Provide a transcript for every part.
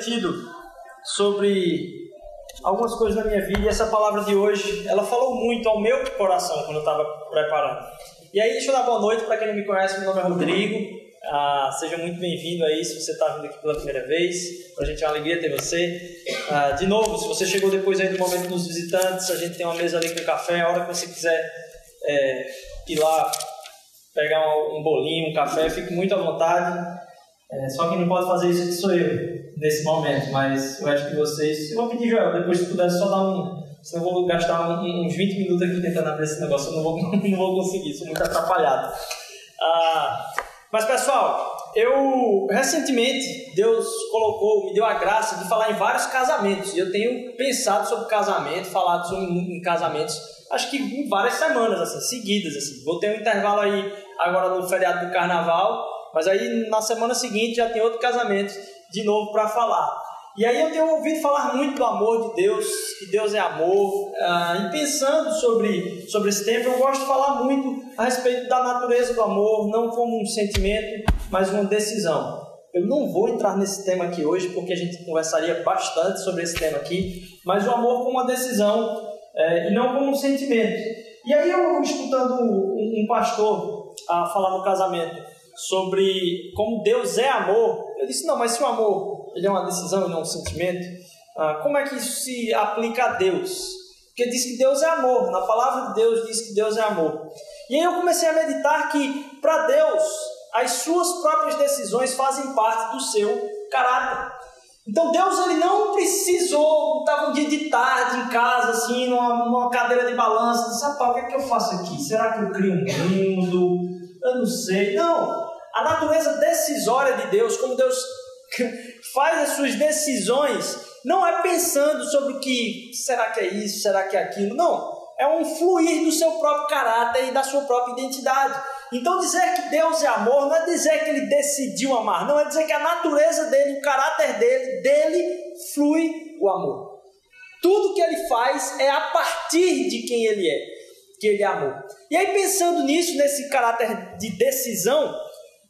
refletido sobre algumas coisas da minha vida e essa palavra de hoje, ela falou muito ao meu coração quando eu estava preparando. E aí, deixa eu dar boa noite para quem não me conhece, meu nome é Rodrigo. Ah, seja muito bem-vindo aí se você está vindo aqui pela primeira vez. Para a gente é uma alegria ter você. Ah, de novo, se você chegou depois aí do momento dos visitantes, a gente tem uma mesa ali com café. A hora que você quiser é, ir lá pegar um, bolinho, um café, fique muito à vontade. É, só quem não pode fazer isso sou eu nesse momento, mas eu acho que vocês. Eu vou pedir, Joel, depois se puder só dar um. Senão eu vou gastar uns 20 minutos aqui tentando abrir esse negócio, eu não vou, não vou conseguir, sou muito atrapalhado. Ah, mas pessoal, eu recentemente Deus colocou, me deu a graça de falar em vários casamentos. Eu tenho pensado sobre casamento, falado sobre em casamentos, acho que em várias semanas assim, seguidas assim. Vou ter um intervalo aí agora no feriado do carnaval, mas aí na semana seguinte já tem outro casamento de novo para falar. E aí eu tenho ouvido falar muito do amor de Deus, que Deus é amor, ah, e pensando sobre, sobre esse tempo, eu gosto de falar muito a respeito da natureza do amor, não como um sentimento, mas uma decisão. Eu não vou entrar nesse tema aqui hoje, porque a gente conversaria bastante sobre esse tema aqui, mas o amor como uma decisão é, e não como um sentimento. E aí eu escutando um, um pastor a falar no casamento sobre como Deus é amor, eu disse, não, mas se o amor ele é uma decisão e não um sentimento, ah, como é que isso se aplica a Deus? Porque diz que Deus é amor, na palavra de Deus diz que Deus é amor. E aí eu comecei a meditar que para Deus as suas próprias decisões fazem parte do seu caráter. Então Deus ele não precisou, estava um dia de tarde em casa, assim, numa, numa cadeira de balanço, disse, rapaz, o que é que eu faço aqui? Será que eu crio um mundo? Eu não sei. Não, a natureza decisória de Deus, como Deus faz as suas decisões, não é pensando sobre o que será que é isso, será que é aquilo, não. É um fluir do seu próprio caráter e da sua própria identidade. Então, dizer que Deus é amor não é dizer que ele decidiu amar, não é dizer que a natureza dele, o caráter dele, dele flui o amor. Tudo que ele faz é a partir de quem ele é, que ele é amor. E aí, pensando nisso, nesse caráter de decisão,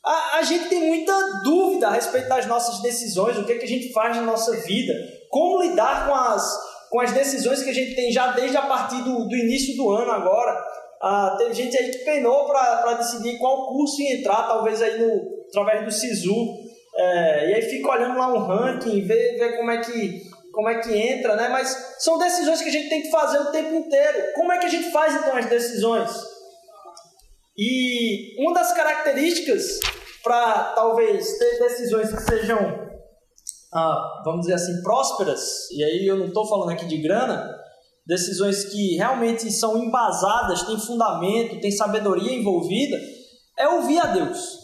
a, a gente tem muita dúvida a respeito das nossas decisões, o que, é que a gente faz na nossa vida, como lidar com as, com as decisões que a gente tem já desde a partir do, do início do ano agora. Ah, gente aí que penou para decidir qual curso ia entrar, talvez aí no, através do SISU. É, e aí fica olhando lá um ranking, vê, vê como, é que, como é que entra, né? Mas são decisões que a gente tem que fazer o tempo inteiro. Como é que a gente faz então as decisões? E uma das características para talvez ter decisões que sejam, ah, vamos dizer assim, prósperas, e aí eu não estou falando aqui de grana, decisões que realmente são embasadas, têm fundamento, têm sabedoria envolvida, é ouvir a Deus.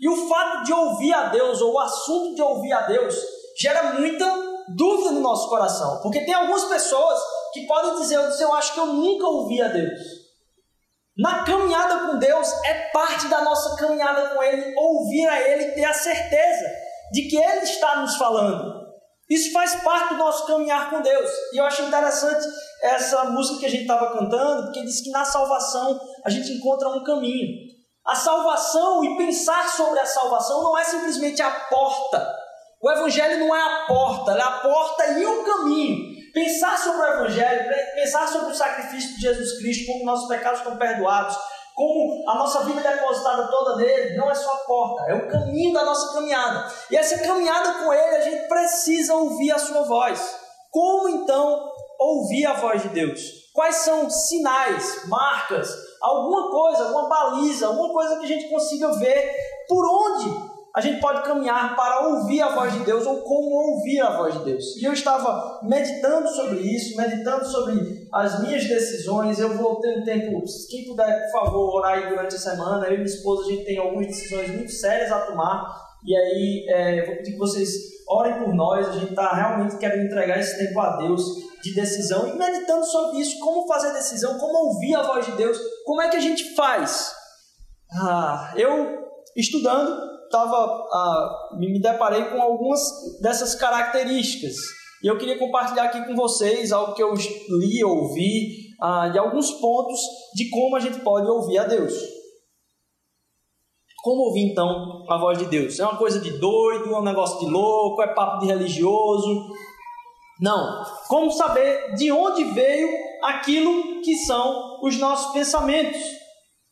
E o fato de ouvir a Deus, ou o assunto de ouvir a Deus, gera muita dúvida no nosso coração. Porque tem algumas pessoas que podem dizer, eu, disse, eu acho que eu nunca ouvi a Deus. Na caminhada com Deus é parte da nossa caminhada com Ele, ouvir a Ele e ter a certeza de que Ele está nos falando. Isso faz parte do nosso caminhar com Deus. E eu acho interessante essa música que a gente estava cantando, porque diz que na salvação a gente encontra um caminho. A salvação e pensar sobre a salvação não é simplesmente a porta. O Evangelho não é a porta, é a porta e o caminho. Pensar sobre o Evangelho, pensar sobre o sacrifício de Jesus Cristo, como nossos pecados estão perdoados, como a nossa vida é depositada toda nele, não é só a porta, é o caminho da nossa caminhada. E essa caminhada com ele, a gente precisa ouvir a sua voz. Como então ouvir a voz de Deus? Quais são sinais, marcas, alguma coisa, alguma baliza, alguma coisa que a gente consiga ver por onde a gente pode caminhar para ouvir a voz de Deus ou como ouvir a voz de Deus. E eu estava meditando sobre isso, meditando sobre as minhas decisões. Eu vou ter um tempo, quem puder, por favor, orar aí durante a semana. Eu e minha esposa, a gente tem algumas decisões muito sérias a tomar. E aí, é, eu vou pedir que vocês orem por nós. A gente está realmente querendo entregar esse tempo a Deus de decisão e meditando sobre isso, como fazer decisão, como ouvir a voz de Deus, como é que a gente faz. Ah, eu estudando tava, ah, me deparei com algumas dessas características. E eu queria compartilhar aqui com vocês algo que eu li, ouvi, ah, de alguns pontos de como a gente pode ouvir a Deus. Como ouvir então a voz de Deus? É uma coisa de doido, é um negócio de louco, é papo de religioso? Não. Como saber de onde veio aquilo que são os nossos pensamentos?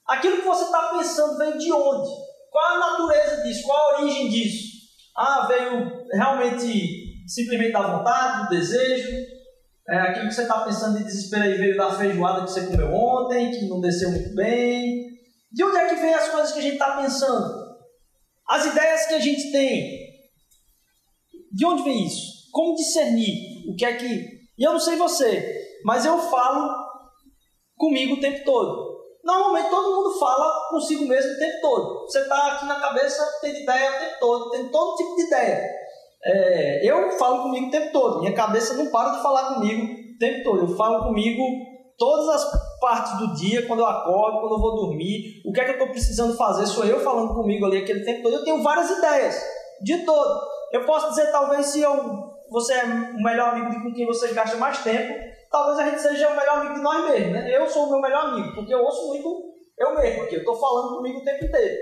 Aquilo que você está pensando veio de onde? Qual a natureza disso? Qual a origem disso? Ah, veio realmente simplesmente da vontade, do desejo? É, aquilo que você está pensando de desespero aí veio da feijoada que você comeu ontem, que não desceu muito bem. De onde é que vem as coisas que a gente está pensando? As ideias que a gente tem. De onde vem isso? Como discernir o que é que. E eu não sei você, mas eu falo comigo o tempo todo. Normalmente todo mundo fala consigo mesmo o tempo todo. Você está aqui na cabeça tendo ideia o tempo todo, tendo todo tipo de ideia. É, eu falo comigo o tempo todo. Minha cabeça não para de falar comigo o tempo todo. Eu falo comigo todas as partes do dia, quando eu acordo, quando eu vou dormir. O que é que eu estou precisando fazer? Sou eu falando comigo ali aquele tempo todo. Eu tenho várias ideias, de todo. Eu posso dizer, talvez, se eu, você é o melhor amigo com quem você gasta mais tempo, talvez a gente seja o melhor amigo de nós mesmos. Né? Eu sou o meu melhor amigo, porque eu ouço muito eu mesmo aqui. Eu estou falando comigo o tempo inteiro.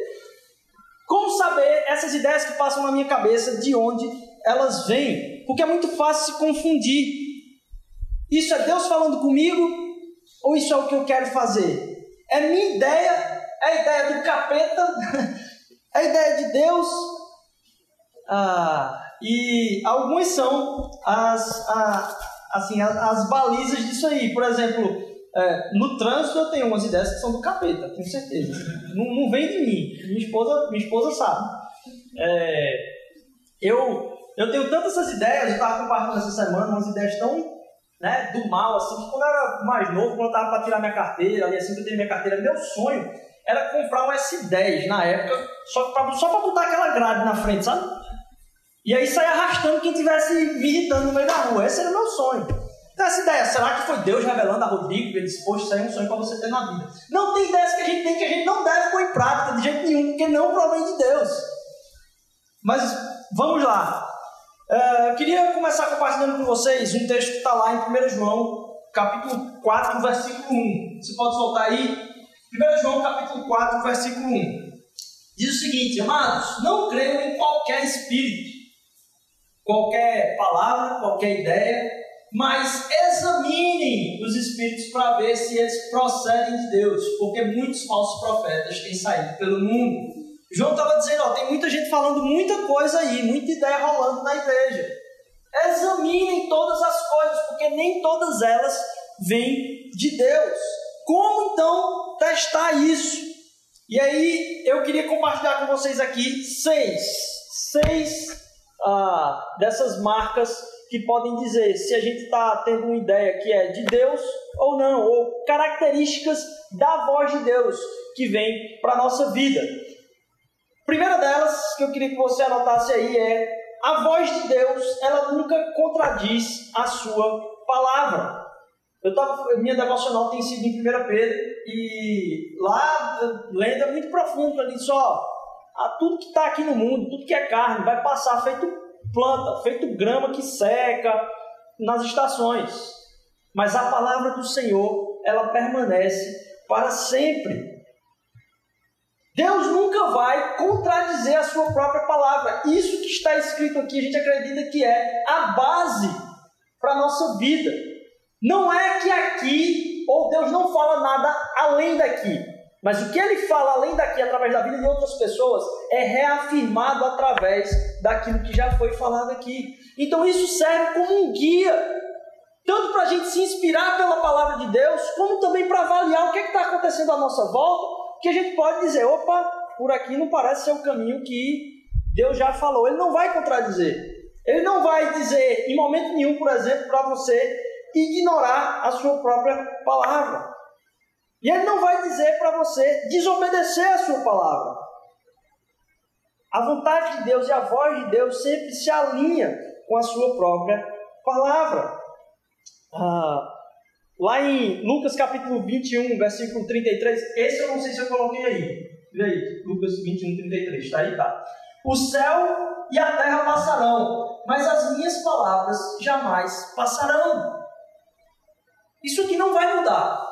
Como saber essas ideias que passam na minha cabeça, de onde elas vêm? Porque é muito fácil se confundir. Isso é Deus falando comigo ou isso é o que eu quero fazer? É minha ideia? É a ideia do capeta? é a ideia de Deus? Ah, e algumas são as, assim, as, as, balizas disso aí. Por exemplo, é, no trânsito eu tenho umas ideias que são do capeta, tenho certeza. Não, não vem de mim. Minha esposa, minha esposa sabe. É, eu, eu tenho tantas essas ideias, eu estava compartilhando essa semana umas ideias tão né, do mal, assim, que quando eu era mais novo, quando eu estava para tirar minha carteira, ali assim que eu tenho minha carteira, meu sonho era comprar um S10 na época, só para só botar aquela grade na frente, sabe? E aí sair arrastando quem estivesse me irritando no meio da rua. Esse era o meu sonho. Então essa ideia, será que foi Deus revelando a Rodrigo que ele disse, poxa, isso aí é um sonho para você ter na vida? Não tem ideias que a gente tem que a gente não deve pôr em prática de jeito nenhum, porque não provém de Deus. Mas vamos lá. Uh, eu queria começar compartilhando com vocês um texto que está lá em 1 João, capítulo 4, versículo 1. Você pode soltar aí? 1 João, capítulo 4, versículo 1. Diz o seguinte, amados, não creiam em qualquer espírito, qualquer palavra, qualquer ideia, mas examinem os espíritos para ver se eles procedem de Deus, porque muitos falsos profetas têm saído pelo mundo. João estava dizendo, ó, tem muita gente falando muita coisa aí, muita ideia rolando na igreja. Examinem todas as coisas, porque nem todas elas vêm de Deus. Como então testar isso? E aí eu queria compartilhar com vocês aqui seis, seis ah, dessas marcas que podem dizer se a gente está tendo uma ideia que é de Deus ou não, ou características da voz de Deus que vem para a nossa vida. Primeira delas que eu queria que você anotasse aí é a voz de Deus, ela nunca contradiz a sua palavra. Eu tava, minha devocional tem sido em 1 Pedro e lá lendo é muito profundo, ali só a tudo que está aqui no mundo, tudo que é carne, vai passar feito planta, feito grama que seca nas estações. Mas a palavra do Senhor, ela permanece para sempre. Deus nunca vai contradizer a sua própria palavra. Isso que está escrito aqui, a gente acredita que é a base para a nossa vida. Não é que aqui, ou Deus não fala nada além daqui. Mas o que ele fala além daqui, através da vida de outras pessoas, é reafirmado através daquilo que já foi falado aqui. Então isso serve como um guia, tanto para a gente se inspirar pela palavra de Deus, como também para avaliar o que é está acontecendo à nossa volta que a gente pode dizer, opa, por aqui não parece ser o caminho que Deus já falou. Ele não vai contradizer. Ele não vai dizer em momento nenhum, por exemplo, para você ignorar a sua própria palavra. E ele não vai dizer para você desobedecer a sua palavra. A vontade de Deus e a voz de Deus sempre se alinha com a sua própria palavra. Ah, Lá em Lucas capítulo 21, versículo 33, esse eu não sei se eu coloquei aí. Vê aí, Lucas 21, 33, está aí, tá? O céu e a terra passarão, mas as minhas palavras jamais passarão. Isso aqui não vai mudar.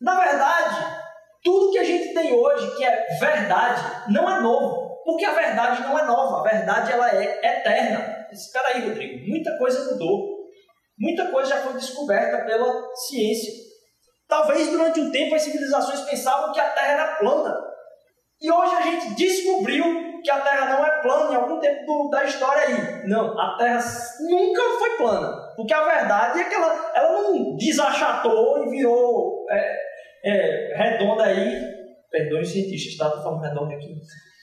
Na verdade, Tudo que a gente tem hoje, que é verdade, não é novo. Porque a verdade não é nova, a verdade ela é eterna. Espera aí, Rodrigo, muita coisa mudou. Muita coisa já foi descoberta pela ciência. Talvez durante um tempo as civilizações pensavam que a Terra era plana. E hoje a gente descobriu que a Terra não é plana em algum tempo do, da história aí. Não, a Terra nunca foi plana. Porque a verdade é que ela, ela não desachatou e virou é, é, redonda aí. Perdoe os cientistas, tá? Estou falando redonda aqui.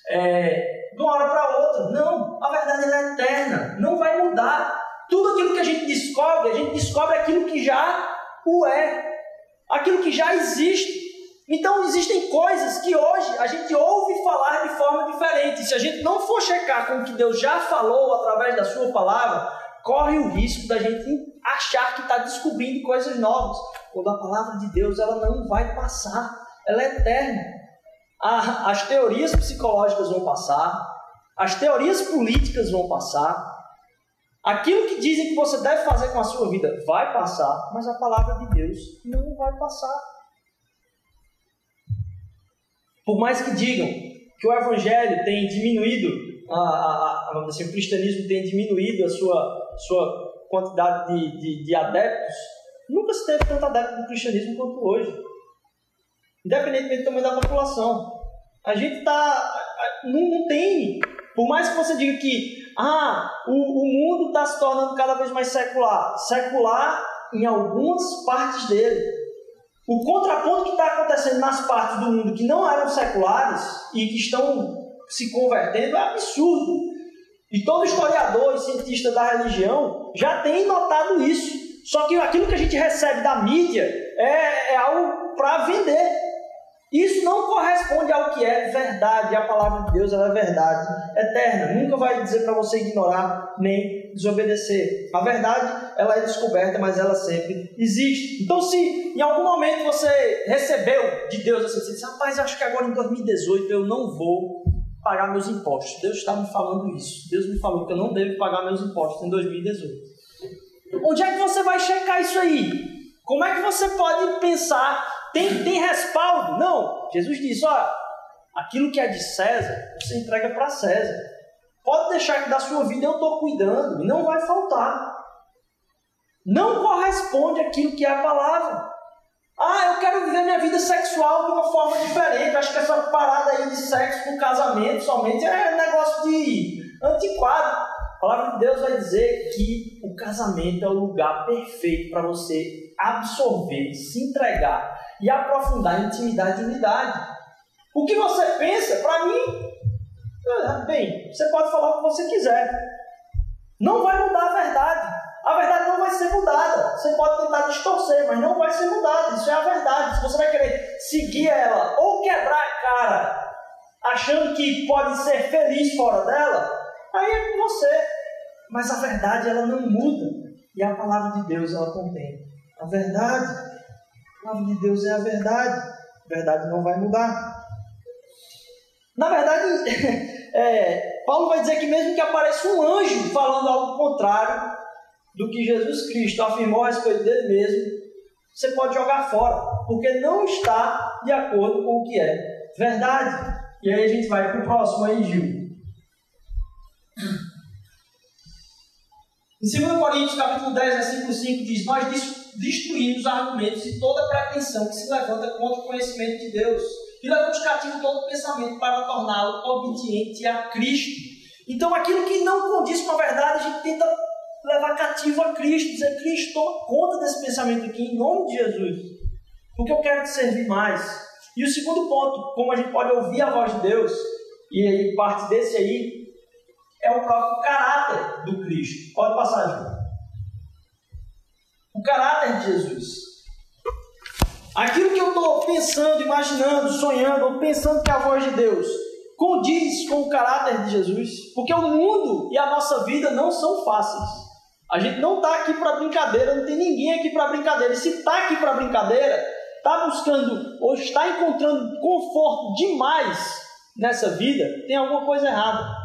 É, de uma hora para outra. Não, a verdade é eterna. Não vai mudar. Tudo aquilo que a gente descobre, a gente descobre aquilo que já o é. Aquilo que já existe. Então existem coisas que hoje a gente ouve falar de forma diferente. Se a gente não for checar com o que Deus já falou através da sua palavra, corre o risco da gente achar que está descobrindo coisas novas. Quando a palavra de Deus ela não vai passar, ela é eterna. as teorias psicológicas vão passar, as teorias políticas vão passar, aquilo que dizem que você deve fazer com a sua vida vai passar, mas a palavra de Deus não vai passar. Por mais que digam que o evangelho tem diminuído, a, a, a, assim, o cristianismo tem diminuído a sua, sua quantidade de, de, de adeptos, nunca se teve tanto adepto do cristianismo quanto hoje. Independentemente tamanho da população. A gente está. Não, não tem. Por mais que você diga que ah, o, o mundo está se tornando cada vez mais secular. Secular em algumas partes dele. O contraponto que está acontecendo nas partes do mundo que não eram seculares e que estão se convertendo é absurdo. E todo historiador e cientista da religião já tem notado isso. Só que aquilo que a gente recebe da mídia é, é algo para vender. Isso não corresponde ao que é verdade. A palavra de Deus é verdade eterna. Nunca vai dizer para você ignorar nem desobedecer. A verdade, ela é descoberta, mas ela sempre existe. Então, se em algum momento você recebeu de Deus assim, você disse, rapaz, acho que agora em 2018 eu não vou pagar meus impostos. Deus está me falando isso. Deus me falou que eu não devo pagar meus impostos em 2018. Onde é que você vai checar isso aí? Como é que você pode pensar tem, tem respaldo? Não. Jesus diz: ó, aquilo que é de César, você entrega para César. Pode deixar que da sua vida eu estou cuidando e não vai faltar. Não corresponde aquilo que é a palavra. Ah, eu quero viver minha vida sexual de uma forma diferente. Acho que essa parada aí de sexo no casamento somente é negócio de antiquado. A palavra de Deus vai dizer que o casamento é o lugar perfeito para você absorver, se entregar e aprofundar em intimidade e unidade. O que você pensa, para mim, é, bem, você pode falar o que você quiser. Não vai mudar a verdade. A verdade não vai ser mudada. Você pode tentar distorcer, mas não vai ser mudada. Isso é a verdade. Se você vai querer seguir ela ou quebrar a cara, achando que pode ser feliz fora dela, aí é com você. Mas a verdade ela não muda. E a palavra de Deus ela contém a verdade. A palavra de Deus é a verdade. A verdade não vai mudar. Na verdade, é, Paulo vai dizer que mesmo que apareça um anjo falando algo contrário do que Jesus Cristo afirmou a respeito dele mesmo, você pode jogar fora, porque não está de acordo com o que é verdade. E aí a gente vai para o próximo aí, Gil. Em 2 Coríntios, capítulo 10, versículo 5, diz: Nós destruímos os argumentos e toda pretensão que se levanta contra o conhecimento de Deus. E levamos cativo todo pensamento para torná-lo obediente a Cristo. Então, aquilo que não condiz com a verdade, a gente tenta levar cativo a Cristo, dizer: Cristo, toma conta desse pensamento aqui, em nome de Jesus, porque eu quero te servir mais. E o segundo ponto, como a gente pode ouvir a voz de Deus, e aí parte desse aí, é o próprio caráter do Cristo. Pode passar, João o caráter de Jesus. Aquilo que eu estou pensando, imaginando, sonhando, ou pensando que é a voz de Deus condiz com o caráter de Jesus, porque o mundo e a nossa vida não são fáceis. A gente não está aqui para brincadeira, não tem ninguém aqui para brincadeira. E se está aqui para brincadeira, está buscando ou está encontrando conforto demais nessa vida, tem alguma coisa errada.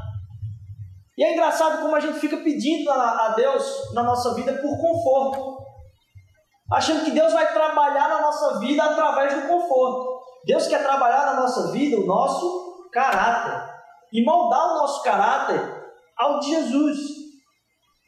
E é engraçado como a gente fica pedindo a, a Deus na nossa vida por conforto achando que Deus vai trabalhar na nossa vida através do conforto. Deus quer trabalhar na nossa vida o nosso caráter e moldar o nosso caráter ao de Jesus.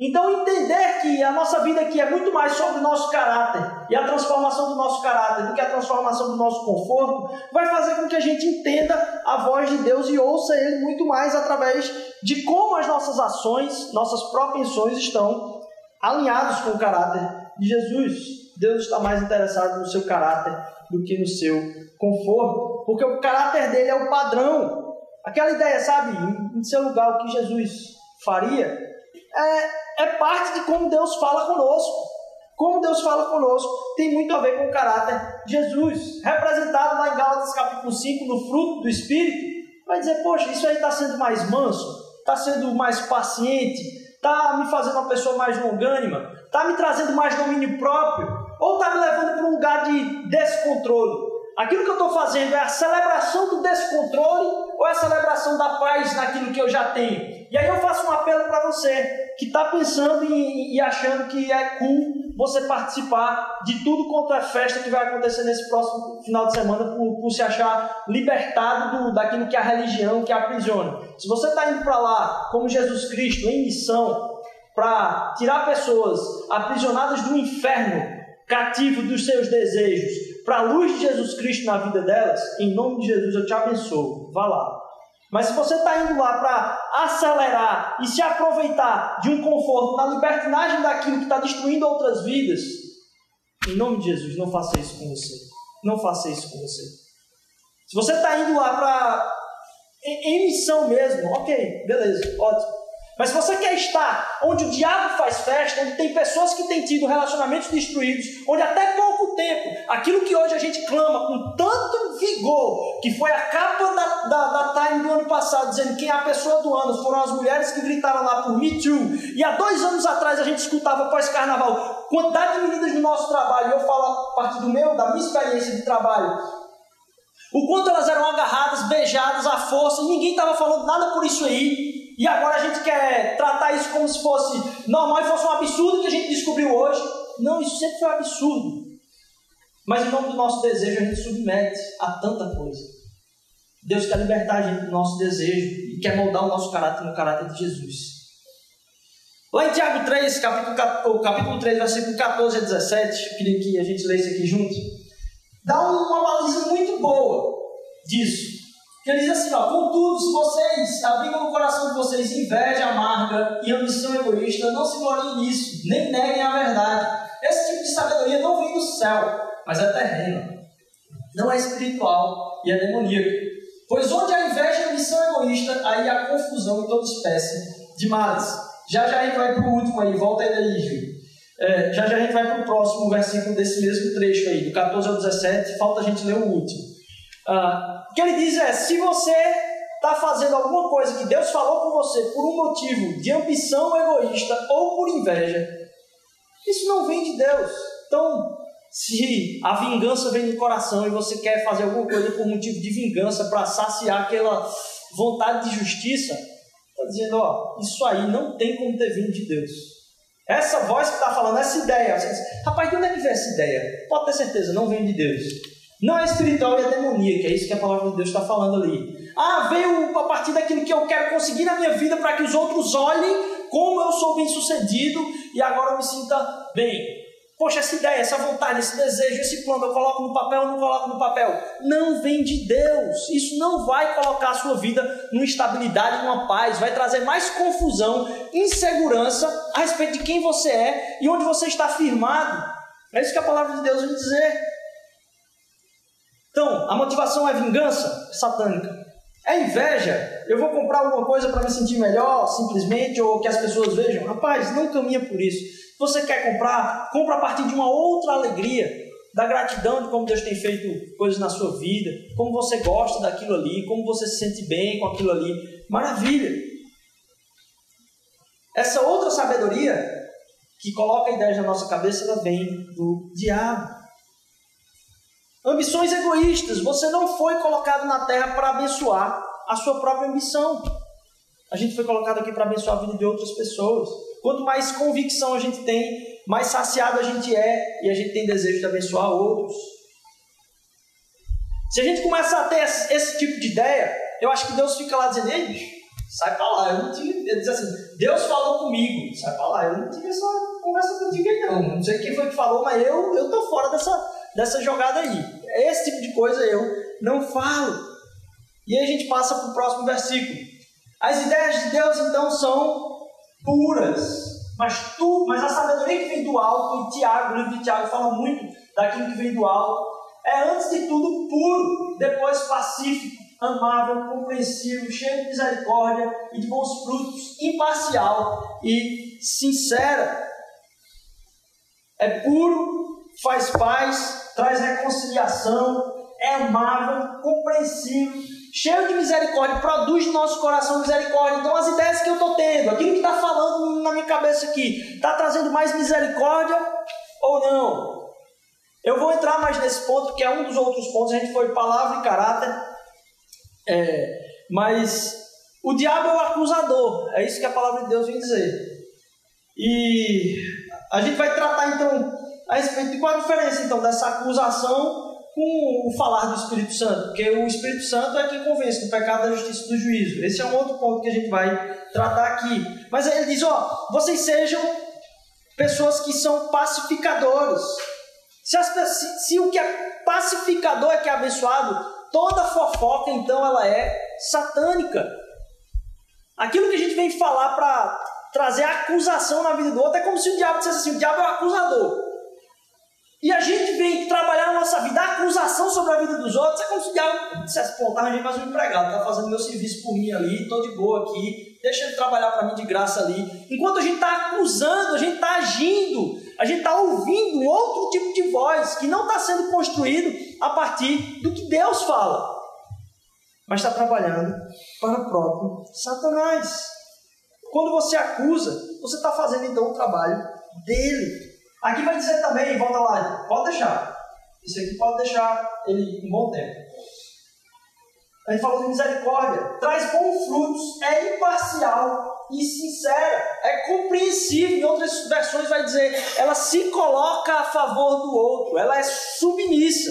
Então, entender que a nossa vida aqui é muito mais sobre o nosso caráter e a transformação do nosso caráter do que a transformação do nosso conforto, vai fazer com que a gente entenda a voz de Deus e ouça Ele muito mais através de como as nossas ações, nossas propensões estão alinhadas com o caráter de Jesus. Deus está mais interessado no seu caráter do que no seu conforto, porque o caráter dele é o padrão. Aquela ideia, sabe, em seu lugar, o que Jesus faria é, é parte de como Deus fala conosco. Como Deus fala conosco tem muito a ver com o caráter de Jesus, representado lá em Gálatas capítulo 5, no fruto do Espírito. Vai dizer, poxa, isso aí está sendo mais manso, está sendo mais paciente, está me fazendo uma pessoa mais longânima, está me trazendo mais domínio próprio, ou está me levando para um lugar de descontrole. Aquilo que eu estou fazendo é a celebração do descontrole ou é a celebração da paz naquilo que eu já tenho? E aí eu faço um apelo para você que está pensando e, achando que é cool você participar de tudo quanto é festa que vai acontecer nesse próximo final de semana por, por se achar libertado do, daquilo que é a religião que aprisiona. Se você está indo para lá como Jesus Cristo em missão para tirar pessoas aprisionadas do inferno, cativo dos seus desejos, para a luz de Jesus Cristo na vida delas, em nome de Jesus eu te abençoo. Vá lá. Mas se você está indo lá para acelerar e se aproveitar de um conforto na libertinagem daquilo que está destruindo outras vidas, em nome de Jesus, não faça isso com você. Não faça isso com você. Se você está indo lá para em, em missão mesmo, ok, beleza, ótimo. Mas se você quer estar onde o diabo faz festa, onde tem pessoas que têm tido relacionamentos destruídos, onde até pouco tempo, aquilo que hoje a gente clama com tanto vigor, que foi a capa da, da, da Time do ano passado, dizendo quem é a pessoa do ano, foram as mulheres que gritaram lá por Me Too. E há dois anos atrás a gente escutava pós-carnaval, quantidade de meninas no nosso trabalho, eu falo a partir do meu, da minha experiência de trabalho, o quanto elas eram agarradas, beijadas à força, e ninguém estava falando nada por isso aí. E agora a gente quer tratar isso como se fosse normal e fosse um absurdo que a gente descobriu hoje. Não, isso sempre foi um absurdo. Mas em nome do nosso desejo a gente submete a tanta coisa. Deus quer libertar a gente do nosso desejo e quer moldar o nosso caráter no caráter de Jesus. Lá em Tiago 3, capítulo, capítulo 3, versículo 14 a 17, eu queria que a gente lesse aqui junto, dá uma baliza muito boa disso. Que ele diz assim, ó, contudo, se vocês abrigam no coração de vocês inveja amarga e ambição egoísta, não se gloriem nisso, nem neguem a verdade. Esse tipo de sabedoria não vem do céu, mas é terreno. Não é espiritual e é demoníaco. Pois onde há inveja e ambição egoísta, aí há confusão em toda espécie de males. Já já a gente vai para o último aí, volta aí daí, Júlio. É, já já a gente vai para o próximo versículo desse mesmo trecho aí, do 14 ao 17, falta a gente ler o último. Ah, o que ele diz é: se você está fazendo alguma coisa que Deus falou com você por um motivo de ambição egoísta ou por inveja, isso não vem de Deus. Então, se a vingança vem do coração e você quer fazer alguma coisa por motivo de vingança para saciar aquela vontade de justiça, está dizendo: ó, isso aí não tem como ter vindo de Deus. Essa voz que está falando, essa ideia, você diz, rapaz, de onde é que vem essa ideia? Pode ter certeza, não vem de Deus. Não é espiritual e é demoníaca, é isso que a palavra de Deus está falando ali. Ah, veio a partir daquilo que eu quero conseguir na minha vida para que os outros olhem como eu sou bem sucedido e agora eu me sinta bem. Poxa, essa ideia, essa vontade, esse desejo, esse plano, eu coloco no papel ou não coloco no papel? Não vem de Deus. Isso não vai colocar a sua vida numa estabilidade, numa paz. Vai trazer mais confusão, insegurança a respeito de quem você é e onde você está firmado. É isso que a palavra de Deus vem dizer. Então, a motivação é vingança? Satânica. É inveja? Eu vou comprar alguma coisa para me sentir melhor, simplesmente, ou que as pessoas vejam? Rapaz, não caminha por isso. Você quer comprar? Compra a partir de uma outra alegria, da gratidão de como Deus tem feito coisas na sua vida, como você gosta daquilo ali, como você se sente bem com aquilo ali. Maravilha! Essa outra sabedoria que coloca ideias na nossa cabeça, ela vem do diabo. Ambições egoístas. Você não foi colocado na terra para abençoar a sua própria ambição. A gente foi colocado aqui para abençoar a vida de outras pessoas. Quanto mais convicção a gente tem, mais saciado a gente é e a gente tem desejo de abençoar outros. Se a gente começa a ter esse, esse tipo de ideia, eu acho que Deus fica lá dizendo, ei, bicho, sai pra lá. Eu não tive. Ele diz assim, Deus falou comigo, sai pra lá. Eu não tive essa conversa contigo aí, não. Não sei quem foi que falou, mas eu, eu tô fora dessa, dessa jogada aí. Esse tipo de coisa eu não falo. E aí a gente passa para o próximo versículo. As ideias de Deus então são puras. Mas tu, mas a sabedoria que vem do alto, e Tiago, o livro de Tiago fala muito daquilo que vem do alto, é antes de tudo puro, depois pacífico, amável, compreensível, cheio de misericórdia e de bons frutos, imparcial e sincera. É puro, faz paz, traz reconciliação, é amável, compreensível, cheio de misericórdia, produz no nosso coração misericórdia. Então, as ideias que eu estou tendo, aquilo que está falando na minha cabeça aqui, está trazendo mais misericórdia ou não? Eu vou entrar mais nesse ponto, que é um dos outros pontos. A gente foi palavra e caráter, é, mas o diabo é o acusador, é isso que a palavra de Deus vem dizer. E a gente vai tratar então a respeito de qual a diferença então dessa acusação com o falar do Espírito Santo, porque o Espírito Santo é quem convence do pecado, da justiça e do juízo. Esse é um outro ponto que a gente vai tratar aqui. Mas ele diz: ó, vocês sejam pessoas que são pacificadores. Se, as, se, se o que é pacificador é que é abençoado, toda fofoca então ela é satânica. Aquilo que a gente vem falar para trazer acusação na vida do outro é como se o diabo dissesse assim: o diabo é o acusador. E a gente vem trabalhar na nossa vida a acusação sobre a vida dos outros. É como se o diabo dissesse, pô, tá mais um empregado, tá fazendo meu serviço por mim ali, tô de boa aqui, deixa ele trabalhar para mim de graça ali. Enquanto a gente está acusando, a gente está agindo, a gente está ouvindo outro tipo de voz que não está sendo construído a partir do que Deus fala, mas está trabalhando para o próprio Satanás. Quando você acusa, você está fazendo então o trabalho dele. Aqui vai dizer também, volta lá, pode deixar. Isso aqui pode deixar ele um bom tempo. A gente falou de misericórdia. Traz bons frutos, é imparcial e sincera, é compreensível. Em outras versões vai dizer, ela se coloca a favor do outro, ela é submissa.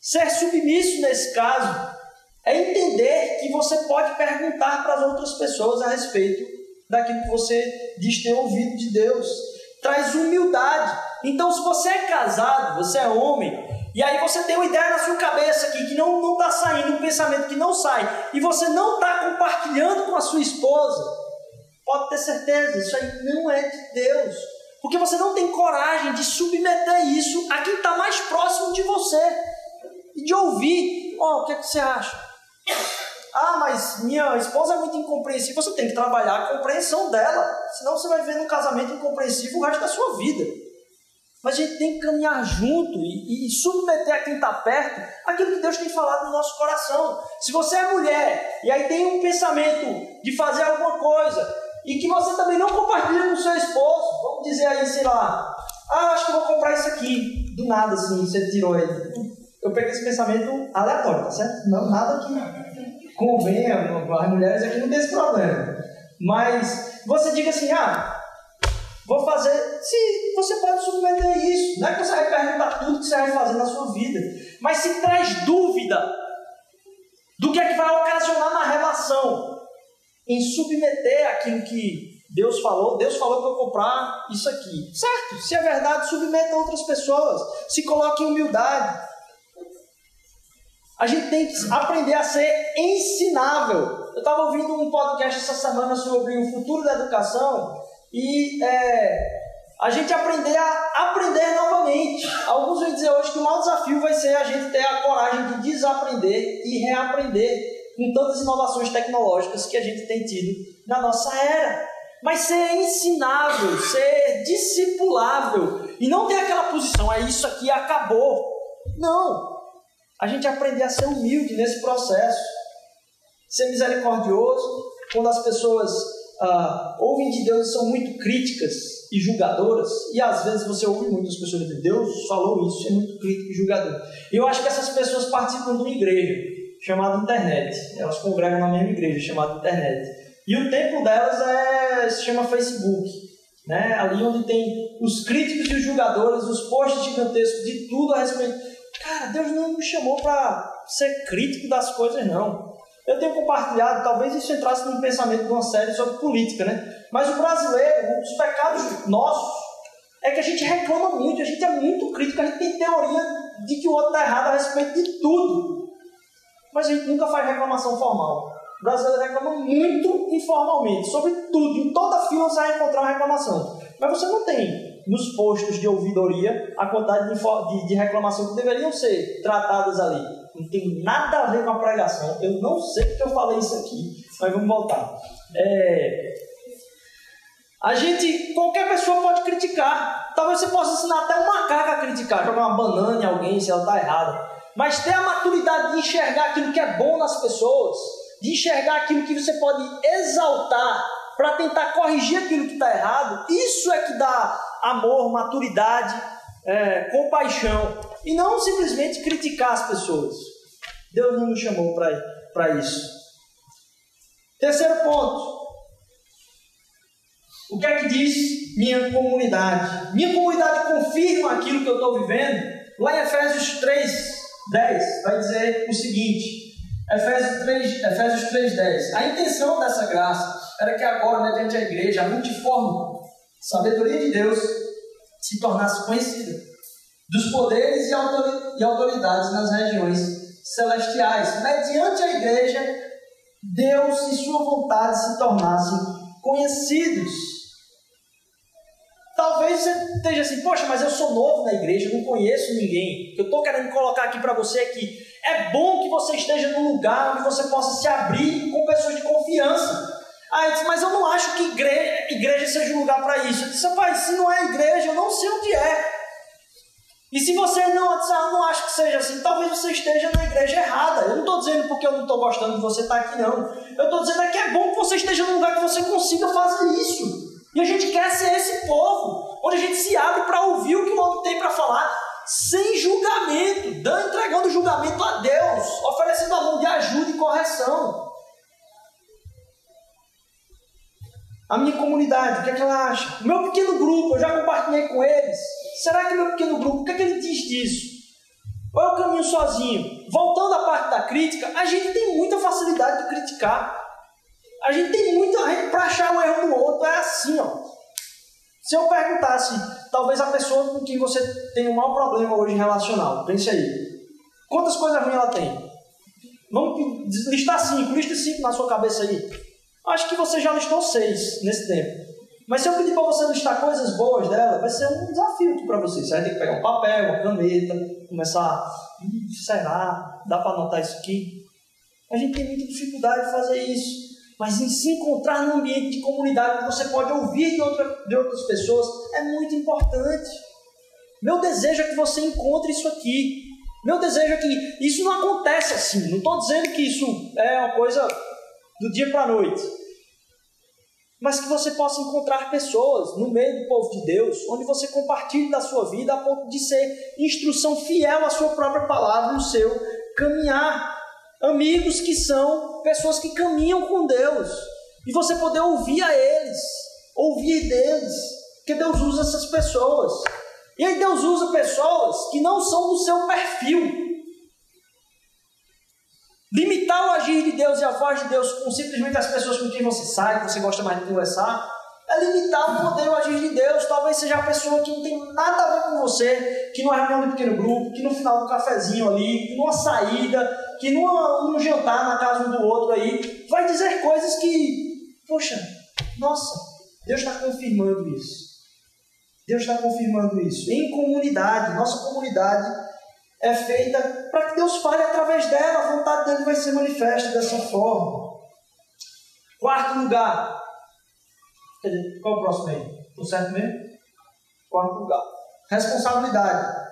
Ser submisso nesse caso é entender que você pode perguntar para as outras pessoas a respeito daquilo que você diz ter ouvido de Deus. Traz humildade. Então, se você é casado, você é homem, e aí você tem uma ideia na sua cabeça aqui que não está saindo, um pensamento que não sai, e você não está compartilhando com a sua esposa, pode ter certeza, isso aí não é de Deus. Porque você não tem coragem de submeter isso a quem está mais próximo de você. E de ouvir, ó, oh, o que, é que você acha? Ah, mas minha esposa é muito incompreensível. Você tem que trabalhar a compreensão dela. Senão você vai viver num casamento incompreensível o resto da sua vida. Mas a gente tem que caminhar junto e, e submeter a quem está perto aquilo que Deus tem falado no nosso coração. Se você é mulher e aí tem um pensamento de fazer alguma coisa e que você também não compartilha com seu esposo, vamos dizer aí, sei lá, ah, acho que vou comprar isso aqui. Do nada, assim, você tirou ele. Eu peguei esse pensamento aleatório, tá certo? Não, nada que convenha, as mulheres aqui não tem esse problema. Mas você diga assim, ah, vou fazer. Se você pode submeter isso, não é que você vai perguntar tudo que você vai fazer na sua vida, mas se traz dúvida do que é que vai ocasionar na relação em submeter aquilo que Deus falou, Deus falou para eu comprar isso aqui. Certo, se é verdade, submeta outras pessoas, se coloque em humildade. A gente tem que aprender a ser ensinável. Eu estava ouvindo um podcast essa semana sobre o futuro da educação e é, a gente aprender a aprender novamente. Alguns vão dizer hoje que o maior desafio vai ser a gente ter a coragem de desaprender e reaprender com tantas inovações tecnológicas que a gente tem tido na nossa era. Mas ser ensinável, ser discipulável e não ter aquela posição, é isso aqui acabou. Não, a gente aprender a ser humilde nesse processo, ser misericordioso quando as pessoas ah, ouvem de Deus e são muito críticas e julgadoras, e às vezes você ouve muitas pessoas dizer Deus falou isso, é muito crítico e julgador. E eu acho que essas pessoas participam de uma igreja chamada internet, elas congregam na mesma igreja chamada internet. E o templo delas é, se chama Facebook, né? ali onde tem os críticos e os julgadores, os posts gigantescos de tudo a respeito Cara, Deus não me chamou para ser crítico das coisas, não. Eu tenho compartilhado, talvez isso entrasse num pensamento de uma série sobre política, né? Mas o brasileiro, os pecados nossos, é que a gente reclama muito, a gente é muito crítico, a gente tem teoria de que o outro está errado a respeito de tudo. Mas a gente nunca faz reclamação formal. O brasileiro reclama muito informalmente, sobre tudo. Em toda fila você vai encontrar uma reclamação. Mas você não tem nos postos de ouvidoria a quantidade de, de, reclamação que deveriam ser tratadas ali. Não tem nada a ver com a pregação. Eu não sei porque eu falei isso aqui, mas vamos voltar. É... A gente, qualquer pessoa pode criticar. Talvez você possa ensinar até um macaco a criticar, jogar uma banana em alguém se ela está errada. Mas ter a maturidade de enxergar aquilo que é bom nas pessoas, de enxergar aquilo que você pode exaltar para tentar corrigir aquilo que está errado, isso é que dá amor, maturidade, é, compaixão. E não simplesmente criticar as pessoas. Deus não nos chamou para isso. Terceiro ponto. O que é que diz minha comunidade? Minha comunidade confirma aquilo que eu estou vivendo. Lá em Efésios 3, 10, vai dizer o seguinte: Efésios 3, Efésios 3,10. A intenção dessa graça era que agora, mediante a igreja, a multiforme sabedoria de Deus se tornasse conhecida dos poderes e autoridades nas regiões celestiais. Mediante a igreja, Deus e sua vontade se tornassem conhecidos. Talvez você esteja assim, poxa, mas eu sou novo na igreja, não conheço ninguém. O que eu estou querendo colocar aqui para você é que é bom que você esteja num lugar onde você possa se abrir com pessoas de confiança. Ah, eu disse, mas eu não acho que igreja, igreja seja um lugar para isso. Eu disse, rapaz, se não é igreja, eu não sei onde é. E se você não, disse, ah, não acha que seja assim, talvez você esteja na igreja errada. Eu não estou dizendo porque eu não estou gostando de você estar tá aqui, não. Eu estou dizendo é que é bom que você esteja num lugar que você consiga fazer isso. E a gente quer ser esse povo, onde a gente se abre para ouvir o que o outro tem para falar sem julgamento, dando, entregando julgamento a Deus, oferecendo a mão de ajuda e correção. A minha comunidade, o que é que ela acha? O meu pequeno grupo, eu já compartilhei com eles. Será que meu pequeno grupo, o que é que ele diz disso? Ou eu caminho sozinho? Voltando à parte da crítica, a gente tem muita facilidade de criticar. A gente tem muita. Para achar um erro no outro é assim, ó. Se eu perguntasse, talvez a pessoa com quem você tem um maior problema hoje relacional, pense aí. Quantas coisas ruins ela tem? Vamos listar cinco, lista cinco na sua cabeça aí. Acho que você já listou seis nesse tempo. Mas se eu pedir para você listar coisas boas dela, vai ser um desafio para você. Você vai ter que pegar um papel, uma caneta, começar. Hum, será? Dá para anotar isso aqui? A gente tem muita dificuldade de fazer isso mas em se encontrar num ambiente de comunidade que você pode ouvir de, outra, de outras pessoas é muito importante. Meu desejo é que você encontre isso aqui. Meu desejo é que isso não acontece assim. Não estou dizendo que isso é uma coisa do dia para a noite. Mas que você possa encontrar pessoas no meio do povo de Deus, onde você compartilhe da sua vida a ponto de ser instrução fiel à sua própria palavra no seu caminhar. Amigos que são pessoas que caminham com Deus. E você poder ouvir a eles, ouvir deles, porque Deus usa essas pessoas. E aí Deus usa pessoas que não são do seu perfil. Limitar o agir de Deus e a voz de Deus com simplesmente as pessoas com quem você sai, que você gosta mais de conversar, é limitar o poder e o agir de Deus. Talvez seja a pessoa que não tem nada a ver com você, que numa reunião de pequeno grupo, que no final do cafezinho ali, numa saída, que num, jantar na casa um do outro aí, vai dizer coisas que, poxa, nossa, Deus está confirmando isso. Deus está confirmando isso. Em comunidade, nossa comunidade é feita para que Deus fale através dela, a vontade dele vai ser manifesta dessa forma. Quarto lugar. Qual é o próximo aí? Estou certo mesmo? Quarto lugar. Responsabilidade.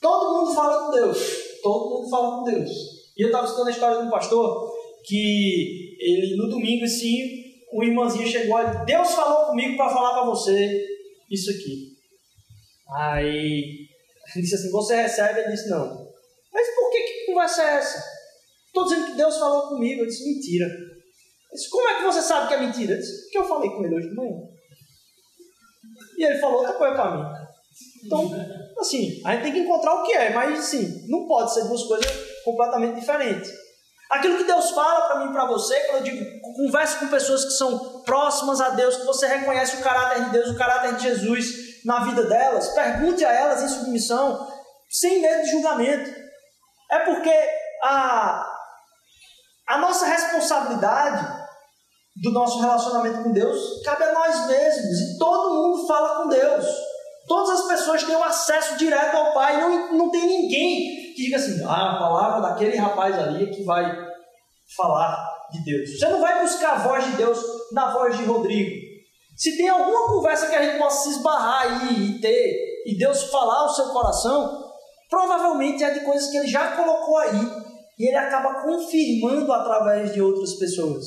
Todo mundo fala com Deus todo mundo fala com Deus. E eu estava escutando a história de um pastor que ele, no domingo, assim, um irmãozinho chegou e Deus falou comigo para falar para você isso aqui. Aí ele disse assim: Você recebe? Ele disse: Não. Mas por que, que conversa é essa? Estou dizendo que Deus falou comigo. Eu disse: Mentira. Ele disse: Como é que você sabe que é mentira? Eu disse: Porque eu falei com ele hoje de manhã. E ele falou: Outra coisa para mim. Então, assim, a gente tem que encontrar o que é, mas assim, não pode ser duas coisas completamente diferentes. Aquilo que Deus fala para mim e para você, quando eu digo, converse com pessoas que são próximas a Deus, que você reconhece o caráter de Deus, o caráter de Jesus na vida delas, pergunte a elas em submissão, sem medo de julgamento. É porque a, a nossa responsabilidade do nosso relacionamento com Deus cabe a nós mesmos. E todo mundo fala com Deus. Todas as pessoas têm um acesso direto ao Pai. Não, não tem ninguém que diga assim: ah, a palavra daquele rapaz ali é que vai falar de Deus. Você não vai buscar a voz de Deus na voz de Rodrigo. Se tem alguma conversa que a gente possa se esbarrar aí e ter, e Deus falar ao seu coração, provavelmente é de coisas que ele já colocou aí. E ele acaba confirmando através de outras pessoas.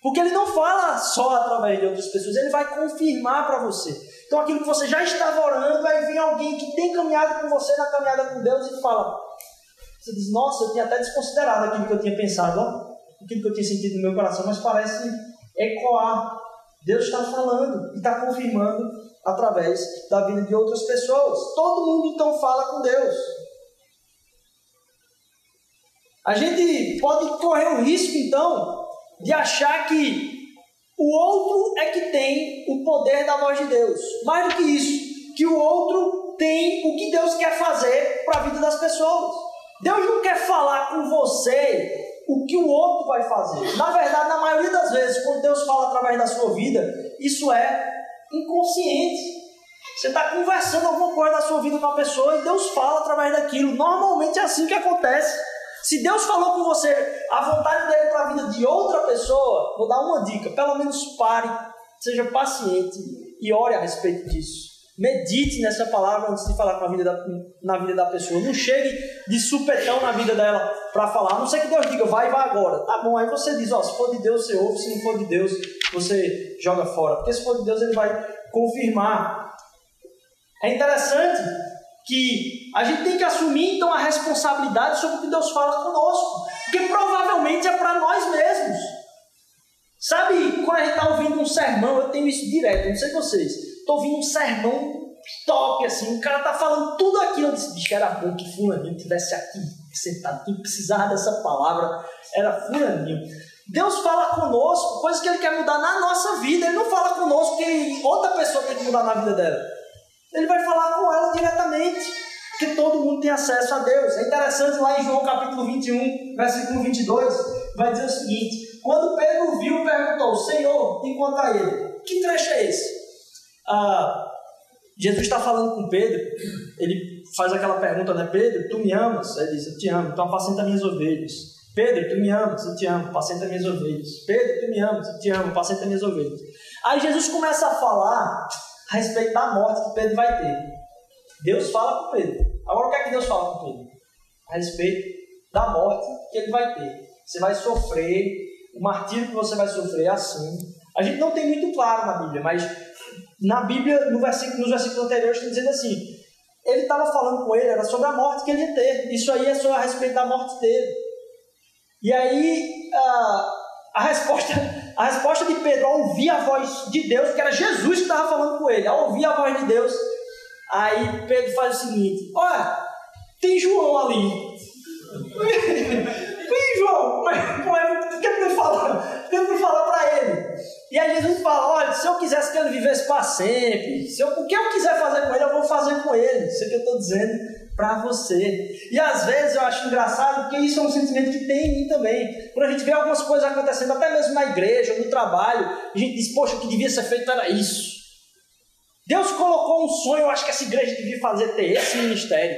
Porque ele não fala só através de outras pessoas, ele vai confirmar para você. Então aquilo que você já estava orando, aí vem alguém que tem caminhado com você na caminhada com Deus e fala. Você diz, nossa, eu tinha até desconsiderado aquilo que eu tinha pensado, ó, aquilo que eu tinha sentido no meu coração, mas parece ecoar. Deus está falando e está confirmando através da vida de outras pessoas. Todo mundo então fala com Deus. A gente pode correr o risco então de achar que o outro é que tem o poder da voz de Deus. Mais do que isso, que o outro tem o que Deus quer fazer para a vida das pessoas. Deus não quer falar com você o que o outro vai fazer. Na verdade, na maioria das vezes, quando Deus fala através da sua vida, isso é inconsciente. Você está conversando alguma coisa da sua vida com a pessoa e Deus fala através daquilo. Normalmente é assim que acontece. Se Deus falou com você a vontade dele para a vida de outra pessoa, vou dar uma dica: pelo menos pare, seja paciente e ore a respeito disso. Medite nessa palavra antes de falar vida da, na vida da pessoa. Não chegue de supetão na vida dela para falar. A não sei que Deus diga, vai, vai agora. Tá bom, aí você diz, ó, se for de Deus, você ouve. Se não for de Deus, você joga fora. Porque se for de Deus, ele vai confirmar. É interessante que a gente tem que assumir então a responsabilidade sobre o que Deus fala conosco, porque provavelmente é para nós mesmos. Sabe, quando a gente está ouvindo um sermão, eu tenho isso direto, não sei vocês, estou ouvindo um sermão top, assim, o cara está falando tudo aquilo, eu disse, bicho, era bom que fulaninho tivesse aqui sentado, quem precisava dessa palavra era fulaninho. Deus fala conosco coisas que Ele quer mudar na nossa vida, Ele não fala conosco que outra pessoa tem que mudar na vida dela. Ele vai falar com ela diretamente, porque todo mundo tem acesso a Deus. É interessante lá em João capítulo 21, versículo 22, vai dizer o seguinte: Quando Pedro viu, perguntou, Senhor, e quanto a ele? Que trecho é esse? Ah, Jesus está falando com Pedro, ele faz aquela pergunta, né? Pedro, tu me amas? Ele diz, eu te amo, então apacenta minhas ovelhas. Pedro, tu me amas? Eu te amo, apacenta minhas ovelhas. Pedro, tu me amas? Eu te amo, apacenta minhas ovelhas. Aí Jesus começa a falar a respeito da morte que Pedro vai ter. Deus fala com Pedro. Agora o que é que Deus fala com Pedro? A respeito da morte que ele vai ter. Você vai sofrer, o martírio que você vai sofrer é assim. A gente não tem muito claro na Bíblia, mas na Bíblia, no versículo, nos versículos anteriores, está dizendo assim: ele estava falando com ele, era sobre a morte que ele ia ter. Isso aí é só a respeito da morte dele. E aí, a, a resposta a resposta de Pedro ao ouvir a voz de Deus, que era Jesus que estava falando com ele, ao ouvir a voz de Deus, aí Pedro faz o seguinte: Olha, tem João ali. Tem João, como é, como é, o que Pedro fala? Pedro fala para ele. E aí Jesus fala: Olha, se eu quisesse que ele vivesse para sempre, se eu, o que eu quiser fazer com ele, eu vou fazer com ele. Isso é que eu estou dizendo para você. E às vezes eu acho engraçado porque isso é um sentimento que tem em mim também. Quando a gente vê algumas coisas acontecendo, até mesmo na igreja, no trabalho, a gente diz, poxa, o que devia ser feito era isso. Deus colocou um sonho, eu acho que essa igreja devia fazer ter esse ministério.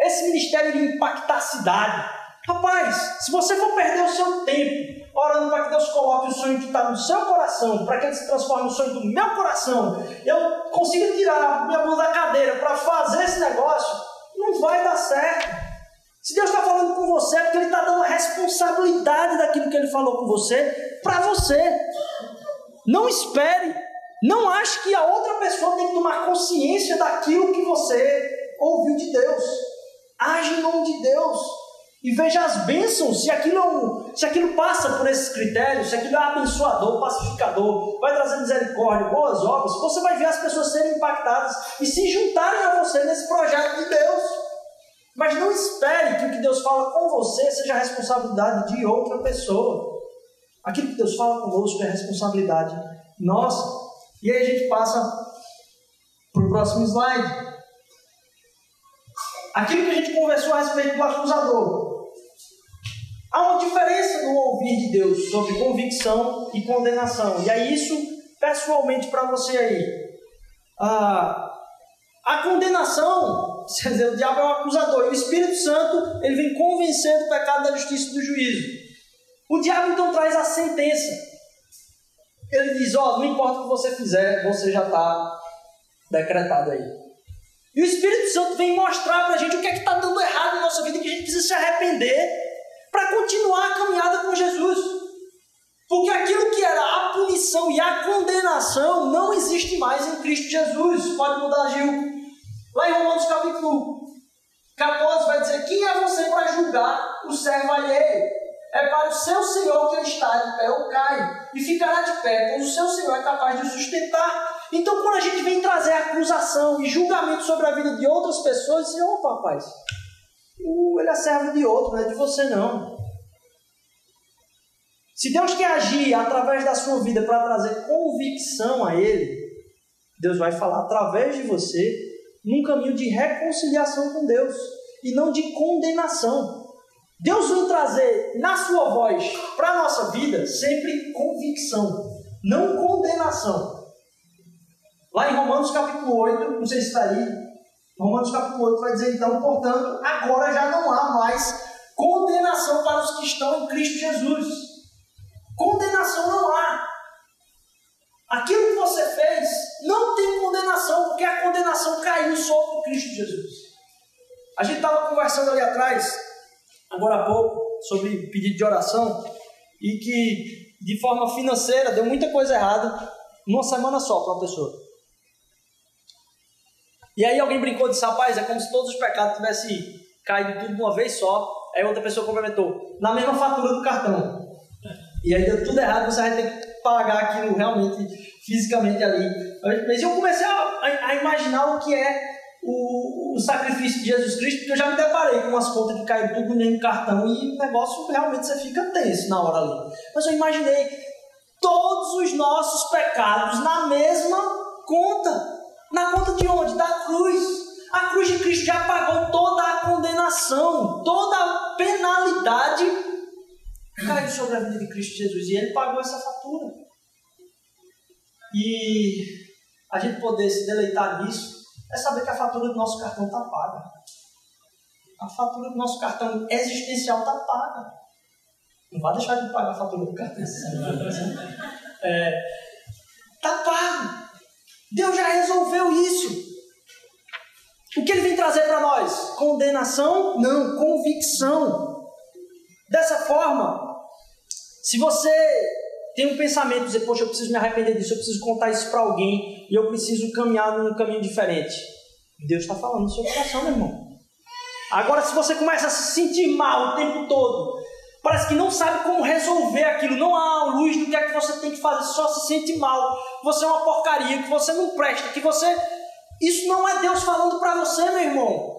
Esse ministério de impactar a cidade. Rapaz, se você for perder o seu tempo orando para que Deus coloque o sonho que está no seu coração, para que ele se transforme no sonho do meu coração, eu consiga tirar minha mão da cadeira para fazer esse negócio, não vai dar certo. Se Deus está falando com você, é porque Ele está dando a responsabilidade daquilo que Ele falou com você para você. Não espere. Não ache que a outra pessoa tem que tomar consciência daquilo que você ouviu de Deus. Age em nome de Deus. E veja as bênçãos, se aquilo, se aquilo passa por esses critérios, se aquilo é abençoador, pacificador, vai trazer misericórdia, boas obras, você vai ver as pessoas serem impactadas e se juntarem a você nesse projeto de Deus. Mas não espere que o que Deus fala com você seja responsabilidade de outra pessoa. Aquilo que Deus fala conosco é responsabilidade nossa. E aí a gente passa para o próximo slide. Aquilo que a gente conversou a respeito do acusador. Há uma diferença no ouvir de Deus sobre convicção e condenação. E é isso, pessoalmente, para você aí. Ah, a condenação, quer dizer, o diabo é o acusador. E o Espírito Santo, ele vem convencer do pecado, da justiça e do juízo. O diabo, então, traz a sentença. Ele diz, ó, oh, não importa o que você fizer, você já está decretado aí. E o Espírito Santo vem mostrar para a gente o que é que está dando errado na nossa vida, que a gente precisa se arrepender para continuar a caminhada com Jesus. Porque aquilo que era a punição e a condenação não existe mais em Cristo Jesus. Pode mudar, Gil. Lá em Romanos capítulo 14 vai dizer: Quem é você para julgar o servo alheio? É para o seu Senhor que ele está de pé ou cai, e ficará de pé, pois o seu Senhor é capaz de o sustentar. Então, quando a gente vem trazer acusação e julgamento sobre a vida de outras pessoas, diz: opa, rapaz, ele é servo de outro, não é de você não. Se Deus quer agir através da sua vida para trazer convicção a Ele, Deus vai falar através de você num caminho de reconciliação com Deus e não de condenação. Deus vai trazer na sua voz para a nossa vida sempre convicção, não condenação. Lá em Romanos capítulo 8, não sei se está aí, Romanos capítulo 8 vai dizer então, portanto, agora já não há mais condenação para os que estão em Cristo Jesus. Condenação não há. Aquilo que você fez não tem condenação, porque a condenação caiu sobre Cristo Jesus. A gente estava conversando ali atrás, agora há pouco, sobre pedido de oração, e que de forma financeira deu muita coisa errada numa semana só para uma pessoa. E aí alguém brincou e disse, rapaz, é como se todos os pecados tivessem caído tudo de uma vez só. Aí outra pessoa complementou, na mesma fatura do cartão. E aí deu tudo errado, você vai ter que pagar aquilo realmente, fisicamente ali. Mas eu comecei a, a imaginar o que é o, o, sacrifício de Jesus Cristo, porque eu já me deparei com umas contas que caem tudo no cartão e o negócio realmente você fica tenso na hora ali. Mas eu imaginei todos os nossos pecados na mesma conta. Na conta de onde? Da cruz. A cruz de Cristo já pagou toda a condenação, toda a penalidade caiu sobre a vida de Cristo Jesus e ele pagou essa fatura. E a gente poder se deleitar nisso é saber que a fatura do nosso cartão está paga. A fatura do nosso cartão existencial está paga. Não vai deixar de pagar a fatura do cartão. Está é, tá pago. Deus já resolveu isso. O que ele vem trazer para nós? Condenação? Não, convicção. Dessa forma, se você tem um pensamento, dizer, poxa, eu preciso me arrepender disso, eu preciso contar isso para alguém e eu preciso caminhar num caminho diferente. Deus está falando no seu coração, meu irmão. Agora, se você começa a se sentir mal o tempo todo, Parece que não sabe como resolver aquilo. Não há luz do que é que você tem que fazer. Só se sente mal. Você é uma porcaria. Que você não presta. Que você. Isso não é Deus falando para você, meu irmão.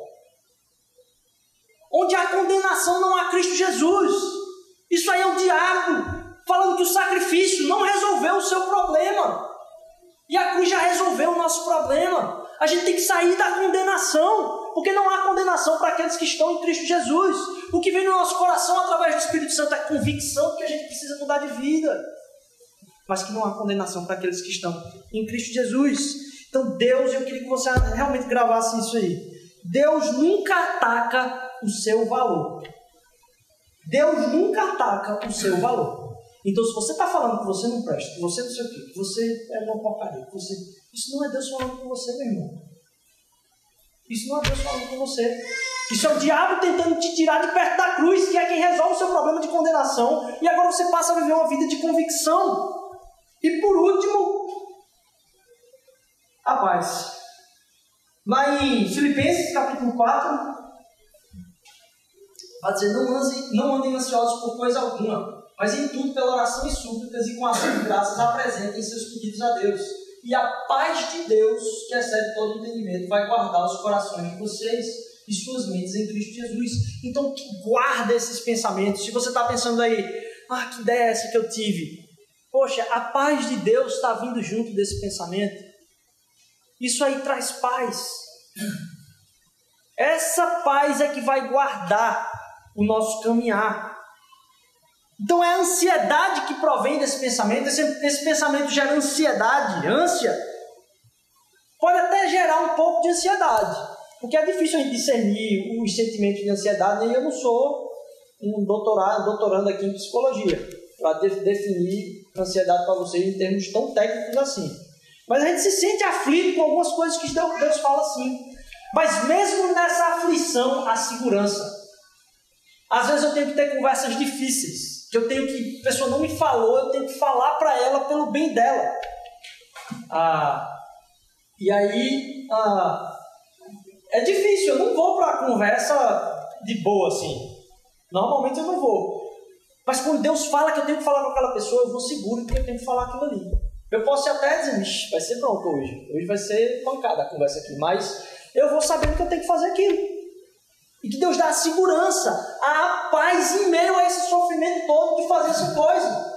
Onde há condenação, não há Cristo Jesus. Isso aí é o diabo falando que o sacrifício não resolveu o seu problema. E a cruz já resolveu o nosso problema. A gente tem que sair da condenação porque não há condenação para aqueles que estão em Cristo Jesus. O que vem no nosso coração através do Espírito Santo é convicção de que a gente precisa mudar de vida, mas que não há condenação para aqueles que estão em Cristo Jesus. Então, Deus, eu queria que você realmente gravasse isso aí. Deus nunca ataca o seu valor. Deus nunca ataca o seu valor. Então, se você está falando que você não presta, que você não sei o quê, que você é uma porcaria, que você. Isso não é Deus falando com você, meu irmão. Isso não é Deus falando com você. Isso é o diabo tentando te tirar de perto da cruz, que é quem resolve o seu problema de condenação. E agora você passa a viver uma vida de convicção. E por último, a paz. Lá em Filipenses capítulo 4, Vai dizer, não não andem ansiosos por coisa alguma, mas em tudo pela oração e súplicas e com ação de graças apresentem seus pedidos a Deus. E a paz de Deus, que excede todo entendimento, vai guardar os corações de vocês e suas mentes em Cristo Jesus. Então, guarda esses pensamentos. Se você está pensando aí, ah, que ideia é essa que eu tive? Poxa, a paz de Deus está vindo junto desse pensamento. Isso aí traz paz. Essa paz é que vai guardar o nosso caminhar. Então é a ansiedade que provém desse pensamento. Esse, esse pensamento gera ansiedade, ânsia. Pode até gerar um pouco de ansiedade, porque é difícil a gente discernir os sentimentos de ansiedade. E eu não sou um doutorado, doutorando aqui em psicologia para de, definir ansiedade para vocês em termos tão técnicos assim. Mas a gente se sente aflito com algumas coisas que Deus fala assim. Mas mesmo nessa aflição, a segurança. Às vezes eu tenho que ter conversas difíceis, que eu tenho que, a pessoa não me falou, eu tenho que falar para ela pelo bem dela. Ah, e aí ah, é difícil, eu não vou para conversa de boa assim. Normalmente eu não vou. Mas quando Deus fala que eu tenho que falar com aquela pessoa, eu vou seguro que eu tenho que falar aquilo ali. Eu posso até dizer, vai ser pronto hoje. Hoje vai ser pancada a conversa aqui. Mas eu vou sabendo que eu tenho que fazer aquilo. E que Deus dá a segurança, a paz em meio a esse sofrimento todo de fazer essa coisa.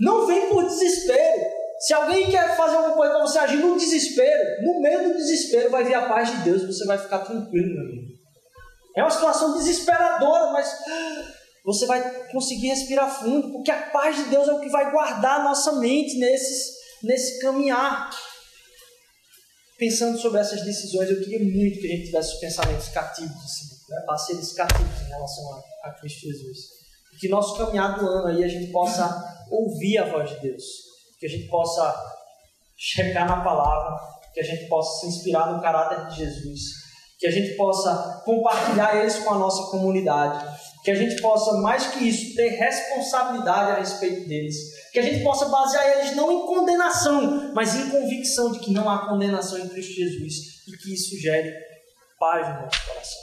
Não vem por desespero. Se alguém quer fazer alguma coisa para você agir no desespero, no meio do desespero vai vir a paz de Deus você vai ficar tranquilo, meu amigo. É uma situação desesperadora, mas você vai conseguir respirar fundo, porque a paz de Deus é o que vai guardar a nossa mente nesses, nesse caminhar pensando sobre essas decisões, eu queria muito que a gente tivesse os pensamentos cativos, assim, né? parceiros cativos em relação a, a Cristo Jesus. Que nosso caminhar do ano aí a gente possa ouvir a voz de Deus, que a gente possa checar na palavra, que a gente possa se inspirar no caráter de Jesus, que a gente possa compartilhar eles com a nossa comunidade, que a gente possa, mais que isso, ter responsabilidade a respeito deles que a gente possa basear eles não em condenação, mas em convicção de que não há condenação em Cristo Jesus e que isso gere paz no nosso coração.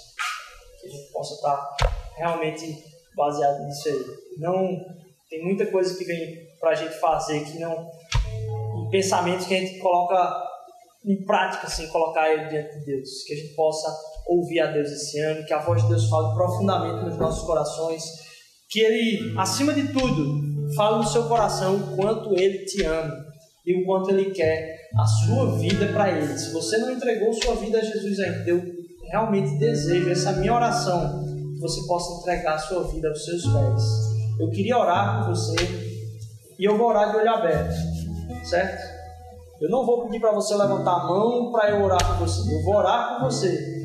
Que a gente possa estar realmente baseado nisso aí. Não tem muita coisa que vem para a gente fazer que não em pensamentos que a gente coloca em prática, assim, colocar ele diante de Deus. Que a gente possa ouvir a Deus esse ano, que a voz de Deus fale profundamente nos nossos corações, que Ele, acima de tudo, Fala no seu coração o quanto ele te ama e o quanto ele quer a sua vida para ele. Se você não entregou sua vida a Jesus ainda, eu realmente desejo essa minha oração que você possa entregar a sua vida aos seus pés. Eu queria orar por você e eu vou orar de olho aberto, certo? Eu não vou pedir para você levantar a mão para eu orar por você. Eu vou orar por você.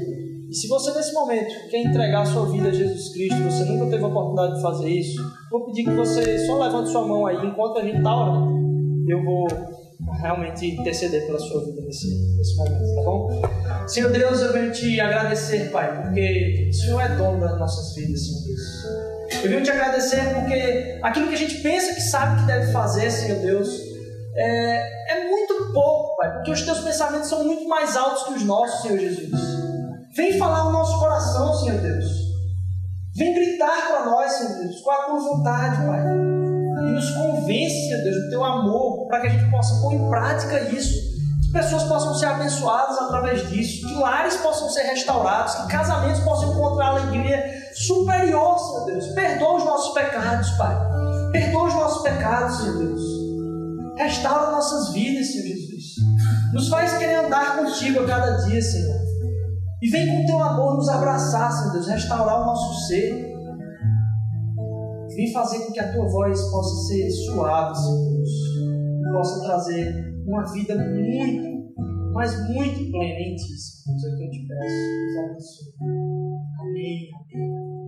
E se você nesse momento quer entregar a sua vida a Jesus Cristo, você nunca teve a oportunidade de fazer isso, vou pedir que você só levante sua mão aí enquanto a gente está orando. Eu vou realmente interceder pela sua vida nesse, nesse momento, tá bom? Senhor Deus, eu venho te agradecer, Pai, porque o Senhor é dono das nossas vidas, Senhor Deus. Eu te agradecer porque aquilo que a gente pensa que sabe que deve fazer, Senhor Deus, é, é muito pouco, Pai, porque os teus pensamentos são muito mais altos que os nossos, Senhor Jesus. Vem falar no nosso coração, Senhor Deus. Vem gritar para nós, Senhor Deus, com a tua vontade, Pai. E nos convence, Senhor Deus, do teu amor, para que a gente possa pôr em prática isso. Pessoas possam ser abençoadas através disso, que lares possam ser restaurados, que casamentos possam encontrar alegria superior, Senhor Deus. Perdoa os nossos pecados, Pai. Perdoa os nossos pecados, Senhor Deus. Restaura nossas vidas, Senhor Jesus. Nos faz querer andar contigo a cada dia, Senhor. E vem com teu amor nos abraçar, Senhor Deus, restaurar o nosso ser. Vem fazer com que a tua voz possa ser suave, Senhor Deus. Possa trazer uma vida muito, mas muito plena em ti, Senhor. É o que eu te peço. Deus abençoe. Amém. Amém.